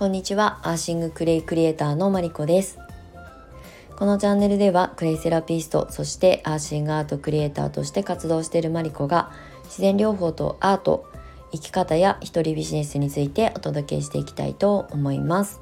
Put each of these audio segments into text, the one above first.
こんにちは。アーシングクレイクリエイターのマリコです。このチャンネルではクレイセラピストそしてアーシングアートクリエイターとして活動しているマリコが自然療法とアート生き方や一人ビジネスについてお届けしていきたいと思います。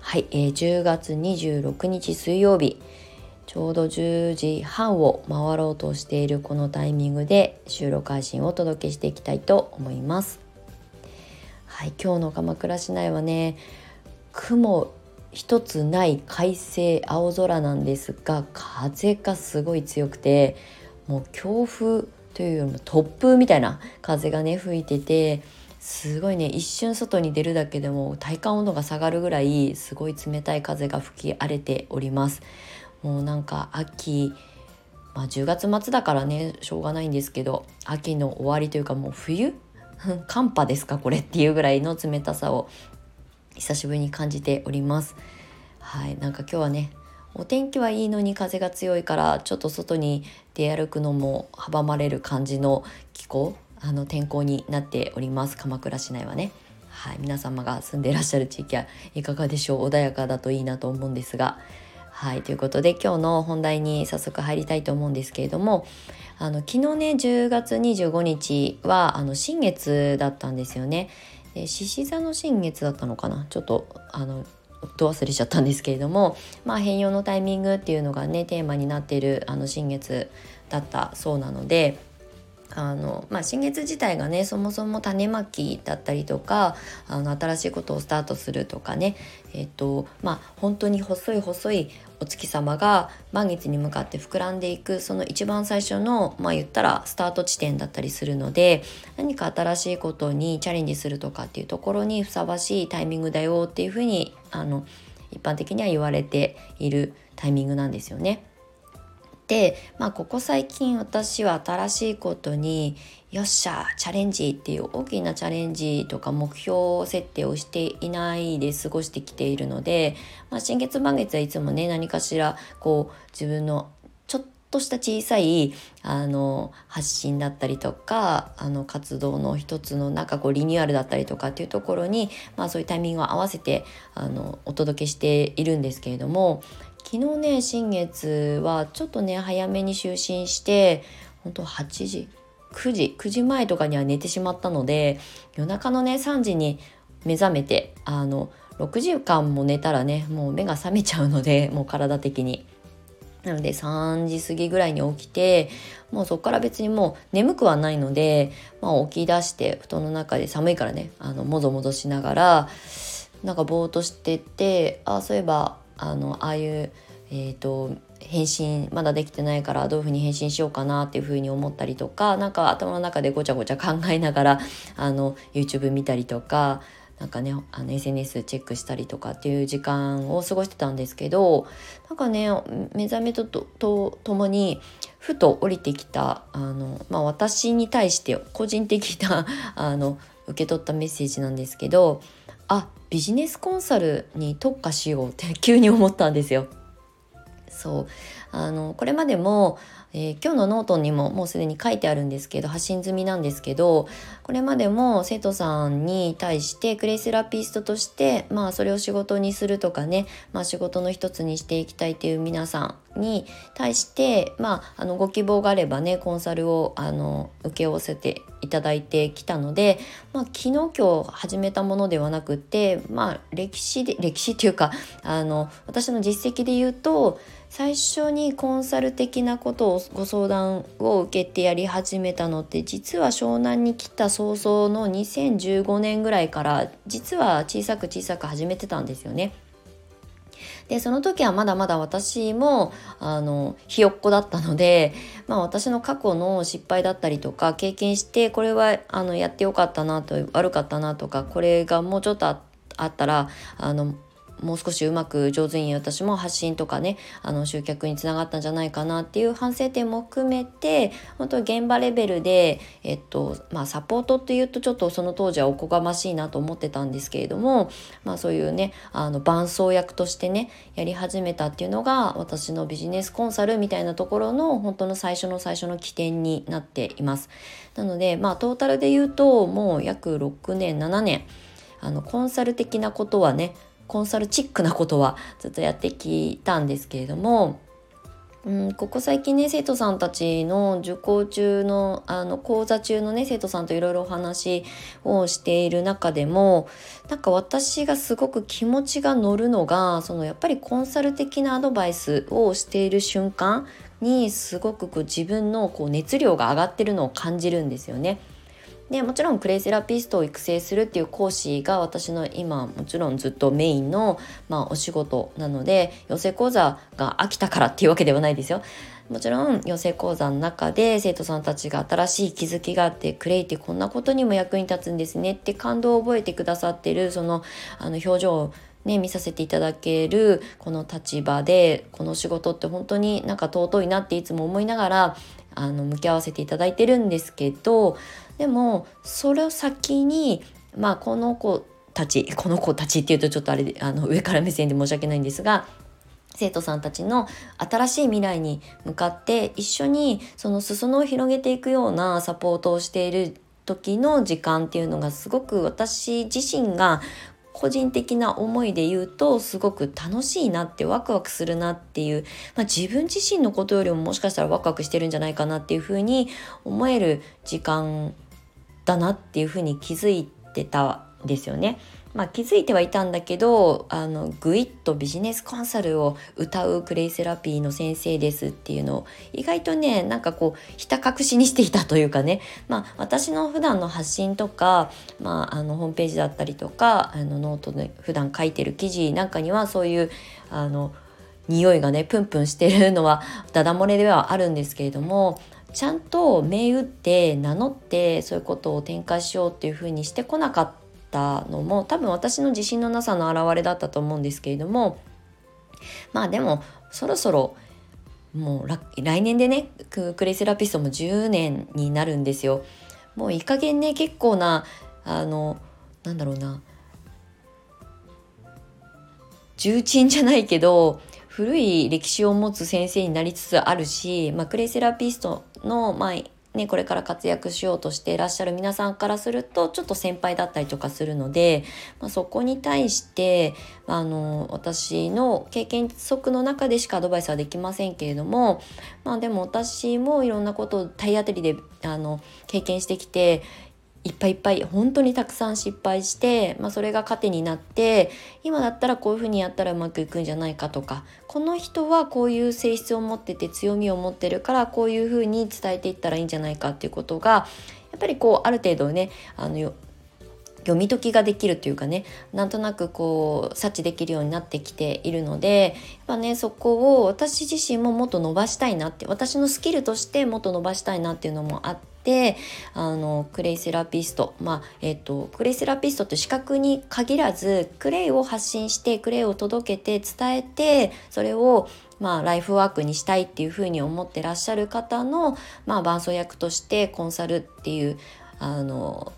はい、えー、10月26日水曜日。ちょうど10時半を回ろうとしているこのタイミングで収録配信をお届けしていきたいと思います。はい今日の鎌倉市内はね雲一つない快晴青空なんですが風がすごい強くてもう強風というよりも突風みたいな風がね吹いててすごいね一瞬外に出るだけでも体感温度が下がるぐらいすごい冷たい風が吹き荒れております。もうなんか秋まあ10月末だからねしょうがないんですけど秋の終わりというかもう冬 寒波ですかこれっていうぐらいの冷たさを久しぶりに感じております。はいなんか今日はねお天気はいいのに風が強いからちょっと外に出歩くのも阻まれる感じの気候あの天候になっております。鎌倉市内はね。はい皆様が住んでいらっしゃる地域はいかがでしょう？穏やかだといいなと思うんですがはいということで今日の本題に早速入りたいと思うんですけれどもあの昨日ね10月25日はあの新月だったんですよね。獅子座の新月だったのかな？ちょっとあのど忘れちゃったんですけれども、まあ、変容のタイミングっていうのがねテーマになっているあの新月だったそうなのであの、まあ、新月自体がねそもそも種まきだったりとかあの新しいことをスタートするとかねえっとまあ本当に細い細いお月様が満月に向かって膨らんでいくその一番最初のまあ言ったらスタート地点だったりするので何か新しいことにチャレンジするとかっていうところにふさわしいタイミングだよっていうふうにあの一般的には言われているタイミングなんですよね。まあ、ここ最近私は新しいことによっしゃチャレンジっていう大きなチャレンジとか目標設定をしていないで過ごしてきているので、まあ、新月満月はいつもね何かしらこう自分のちょっとした小さいあの発信だったりとかあの活動の一つのなんかこうリニューアルだったりとかっていうところに、まあ、そういうタイミングを合わせてあのお届けしているんですけれども昨日ね新月はちょっとね早めに就寝して本当8時9時9時前とかには寝てしまったので夜中のね3時に目覚めてあの6時間も寝たらねもう目が覚めちゃうので もう体的に。なので3時過ぎぐらいに起きてもうそこから別にもう眠くはないので、まあ、起き出して布団の中で寒いからねあのもぞもぞしながらなんかぼーっとしててあそういえばあのああいうえーと、返信まだできてないからどういうふうに返信しようかなっていうふうに思ったりとか何か頭の中でごちゃごちゃ考えながらあの YouTube 見たりとかなんかねあの SNS チェックしたりとかっていう時間を過ごしてたんですけどなんかね目覚めととともにふと降りてきたあの、まあ、私に対して個人的なあの受け取ったメッセージなんですけどあビジネスコンサルに特化しようって急に思ったんですよ。そうあのこれまでも、えー、今日のノートにももうすでに書いてあるんですけど発信済みなんですけどこれまでも生徒さんに対してクレイセラピストとしてまあそれを仕事にするとかね、まあ、仕事の一つにしていきたいという皆さんに対してまああのご希望があればねコンサルをあの受け負わせていただいてきたので、まあ、昨日今日始めたものではなくてまあ歴史で歴史っていうかあの私の実績で言うと最初にコンサル的なことをご相談を受けてやり始めたのって実は湘南に来た早々の2015年ぐらいから実は小さく小さく始めてたんですよね。でその時はまだまだ私もあのひよっこだったので、まあ、私の過去の失敗だったりとか経験してこれはあのやってよかったなと悪かったなとかこれがもうちょっとあったらあのもう少しうまく上手に私も発信とかねあの集客につながったんじゃないかなっていう反省点も含めて本当現場レベルで、えっとまあ、サポートっていうとちょっとその当時はおこがましいなと思ってたんですけれども、まあ、そういうねあの伴走役としてねやり始めたっていうのが私のビジネスコンサルみたいなところの本当の最初の最初の起点になっています。なのでまあトータルで言うともう約6年7年あのコンサル的なことはねコンサルチックなことはずっとやってきたんですけれどもうん、ここ最近ね生徒さんたちの受講中のあの講座中のね生徒さんといろいろお話をしている中でもなんか私がすごく気持ちが乗るのがそのやっぱりコンサル的なアドバイスをしている瞬間にすごくこう自分のこう熱量が上がってるのを感じるんですよね。でもちろんクレイセラピストを育成するっていう講師が私の今もちろんずっとメインの、まあ、お仕事なので養成講座が飽きたからっていうわけではないですよ。もちろん養成講座の中で生徒さんたちが新しい気づきがあってクレイってこんなことにも役に立つんですねって感動を覚えてくださってるそのあの表情をね、見させていただけるこの立場でこの仕事って本当になんか尊いなっていつも思いながらあの向き合わせていただいてるんですけどでもそれを先にまあこの子たちこの子たちっていうとちょっとあれあの上から目線で申し訳ないんですが生徒さんたちの新しい未来に向かって一緒にその裾野を広げていくようなサポートをしている時の時間っていうのがすごく私自身が個人的な思いで言うとすごく楽しいなってワクワクするなっていう、まあ、自分自身のことよりももしかしたらワクワクしてるんじゃないかなっていうふうに思える時間だなっていうふうに気づいてたですよね。まあ、気づいてはいたんだけどあのグイッとビジネスコンサルを謳うクレイセラピーの先生ですっていうのを意外とねなんかこうひた隠しにしていたというかね、まあ、私の普段の発信とか、まあ、あのホームページだったりとかあのノートで普段書いてる記事なんかにはそういうあの匂いがねプンプンしてるのはダダ漏れではあるんですけれどもちゃんと銘打って名乗ってそういうことを展開しようっていうふうにしてこなかったったのも多分私の自信のなさの表れだったと思うんですけれどもまあでもそろそろもう来年でねクレイセラピストも10年になるんですよ。もういい加減ね結構なあのなんだろうな重鎮じゃないけど古い歴史を持つ先生になりつつあるし、まあ、クレイセラピストの、まあね、これから活躍しようとしていらっしゃる皆さんからするとちょっと先輩だったりとかするので、まあ、そこに対してあの私の経験則の中でしかアドバイスはできませんけれども、まあ、でも私もいろんなことを体当たりであの経験してきていっぱいいっぱい本当にたくさん失敗して、まあ、それが糧になって今だったらこういうふうにやったらうまくいくんじゃないかとかこの人はこういう性質を持ってて強みを持ってるからこういうふうに伝えていったらいいんじゃないかっていうことがやっぱりこうある程度ねあの読み解きができるというかねなんとなくこう察知できるようになってきているのでやっぱねそこを私自身ももっと伸ばしたいなって私のスキルとしてもっと伸ばしたいなっていうのもあって。あのクレイセラピスト。まあえっ、とクレイセラピストって資格に限らずクレイを発信してクレイを届けて伝えてそれをまあ、ライフワークにしたいっていうふうに思ってらっしゃる方の、まあ、伴走役としてコンサルっていうあの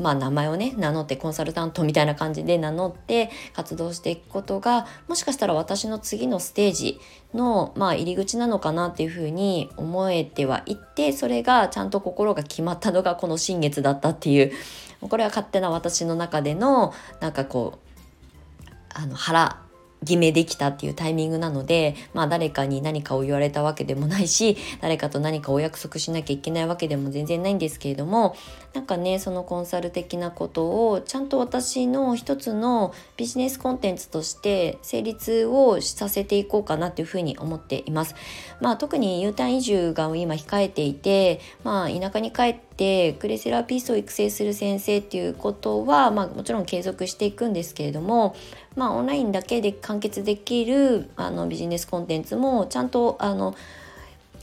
まあ、名前をね名乗ってコンサルタントみたいな感じで名乗って活動していくことがもしかしたら私の次のステージの、まあ、入り口なのかなっていうふうに思えてはいってそれがちゃんと心が決まったのがこの新月だったっていうこれは勝手な私の中でのなんかこうあの腹決めできたっていうタイミングなので、まあ誰かに何かを言われたわけでもないし、誰かと何かお約束しなきゃいけないわけでも全然ないんですけれども、なんかね、そのコンサル的なことをちゃんと私の一つのビジネスコンテンツとして成立をさせていこうかなっていうふうに思っています。まあ特に U ターン移住が今控えていて、まあ田舎に帰ってクレセラピストを育成する先生っていうことは、まあもちろん継続していくんですけれども、まあ、オンラインだけで完結できるあのビジネスコンテンツもちゃんとあの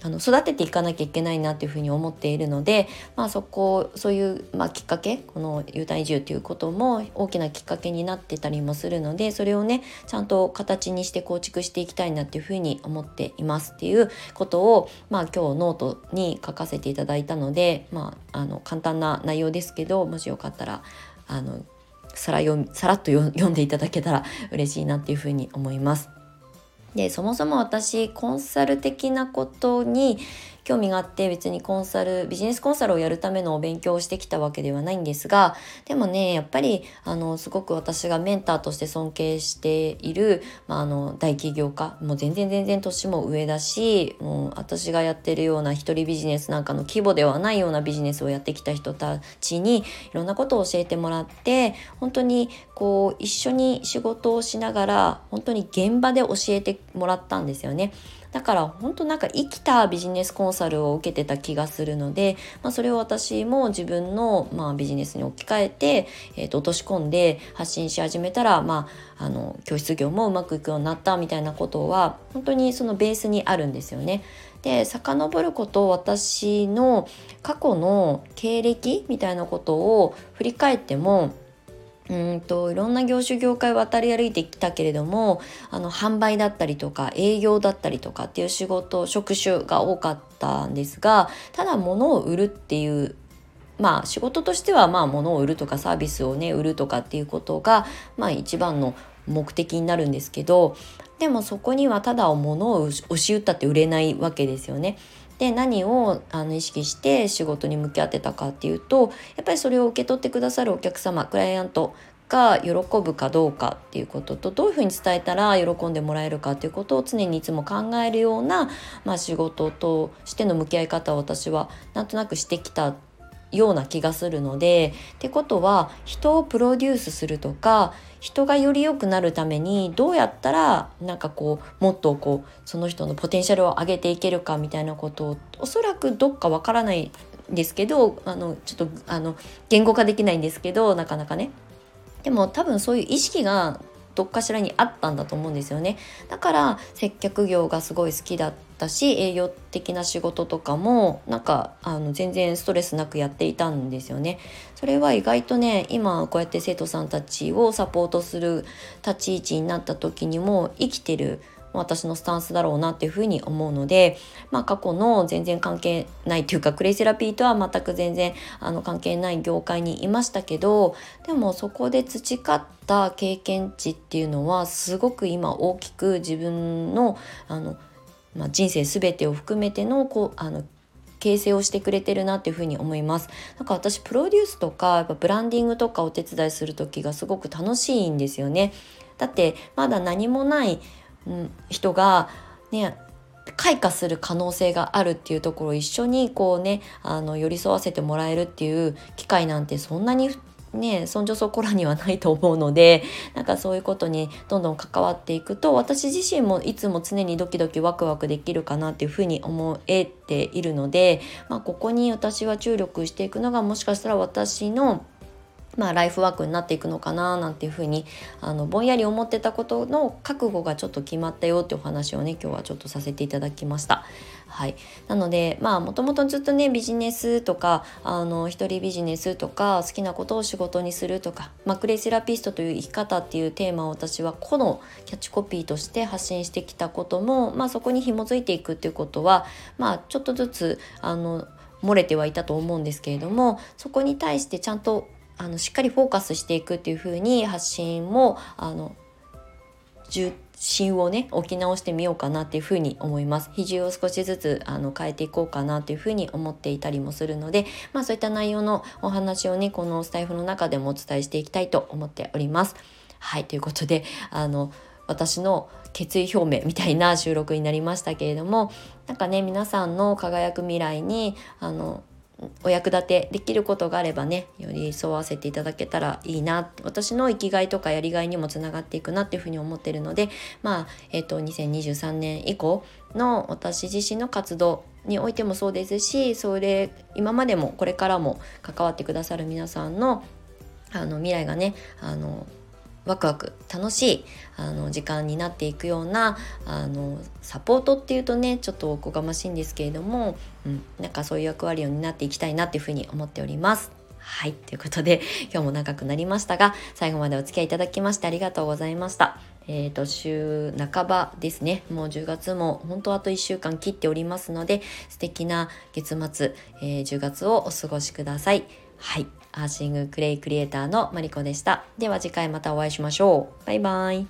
あの育てていかなきゃいけないなっていうふうに思っているので、まあ、そこそういう、まあ、きっかけこの U ターン移住ということも大きなきっかけになってたりもするのでそれをねちゃんと形にして構築していきたいなっていうふうに思っていますっていうことを、まあ、今日ノートに書かせていただいたので、まあ、あの簡単な内容ですけどもしよかったらあのさらさらっと読んでいただけたら嬉しいなっていうふうに思います。でそもそも私コンサル的なことに興味があって別にコンサルビジネスコンサルをやるためのお勉強をしてきたわけではないんですがでもねやっぱりあのすごく私がメンターとして尊敬している、まあ、あの大起業家もう全然全然年も上だしもう私がやってるような一人ビジネスなんかの規模ではないようなビジネスをやってきた人たちにいろんなことを教えてもらって本当にこう一緒に仕事をしながら本当に現場で教えてもらったんですよね。だから本当なんか生きたビジネスコンサルを受けてた気がするので、まあ、それを私も自分の、まあ、ビジネスに置き換えて、えー、と落とし込んで発信し始めたら、まあ、あの教室業もうまくいくようになったみたいなことは本当にそのベースにあるんですよね。で遡ること私の過去の経歴みたいなことを振り返ってもうんといろんな業種業界を渡り歩いてきたけれどもあの販売だったりとか営業だったりとかっていう仕事職種が多かったんですがただ物を売るっていうまあ仕事としてはまあ物を売るとかサービスをね売るとかっていうことがまあ一番の目的になるんですけどでもそこにはただ物を押し売ったって売れないわけですよね。で何をあの意識して仕事に向き合ってたかっていうとやっぱりそれを受け取ってくださるお客様クライアントが喜ぶかどうかっていうこととどういうふうに伝えたら喜んでもらえるかっていうことを常にいつも考えるような、まあ、仕事としての向き合い方を私はなんとなくしてきたような気がするのでってことは人をプロデュースするとか人がより良くなるためにどうやったらなんかこうもっとこうその人のポテンシャルを上げていけるかみたいなことをおそらくどっかわからないんですけどあのちょっとあの言語化できないんですけどなかなかね。でも多分そういう意識がどっかしらにあったんだと思うんですよねだから接客業がすごい好きだったし営業的な仕事とかもなんかあの全然ストレスなくやっていたんですよね。それは意外とね今こうやって生徒さんたちをサポートする立ち位置になった時にも生きてる私のスタンスだろうなっていうふうに思うので、まあ、過去の全然関係ないというかクレイセラピーとは全く全然あの関係ない業界にいましたけどでもそこで培った経験値っていうのはすごく今大きく自分のあの、まあ、人生全てを含めてのこうあの形成をしてくれてるなっていうふうに思います。なんか私プロデュースとかやっぱブランディングとかお手伝いする時がすごく楽しいんですよね。だってまだ何もないうん、人がね開花する可能性があるっていうところを一緒にこうねあの寄り添わせてもらえるっていう機会なんてそんなにねそんじょそこらにはないと思うのでなんかそういうことにどんどん関わっていくと私自身もいつも常にドキドキワクワクできるかなっていうふうに思えているので、まあ、ここに私は注力していくのがもしかしたら私のまあ、ライフワークになっていくのかななんていうふうにあのぼんやり思ってたことの覚悟がちょっと決まったよってお話をね今日はちょっとさせていただきました。はい、なのでまあもともとずっとねビジネスとかあの一人ビジネスとか好きなことを仕事にするとか、まあ、クレイセラピストという生き方っていうテーマを私は個のキャッチコピーとして発信してきたことも、まあ、そこに紐づいていくっていうことは、まあ、ちょっとずつあの漏れてはいたと思うんですけれどもそこに対してちゃんとあのしっかりフォーカスしていくっていう風に発信もあの重心をね置き直してみようかなっていうふに思います。比重を少しずつあの変えていこうかなというふうに思っていたりもするのでまあそういった内容のお話をねこのスタイフの中でもお伝えしていきたいと思っております。はいということであの私の決意表明みたいな収録になりましたけれどもなんかね皆さんの輝く未来にあのお役立てできることがあればね寄り添わせていただけたらいいな私の生きがいとかやりがいにもつながっていくなっていうふうに思ってるのでまあえっ、ー、と2023年以降の私自身の活動においてもそうですしそれ今までもこれからも関わってくださる皆さんのあの未来がねあのワクワク楽しいあの時間になっていくようなあのサポートっていうとねちょっとおこがましいんですけれども、うん、なんかそういう役割を担っていきたいなっていうふうに思っております。はい。ということで、今日も長くなりましたが、最後までお付き合いいただきましてありがとうございました。えっ、ー、と、週半ばですね。もう10月も本当あと1週間切っておりますので、素敵な月末、えー、10月をお過ごしください。はい。アーシングクレイクリエイターのマリコでした。では次回またお会いしましょう。バイバイ。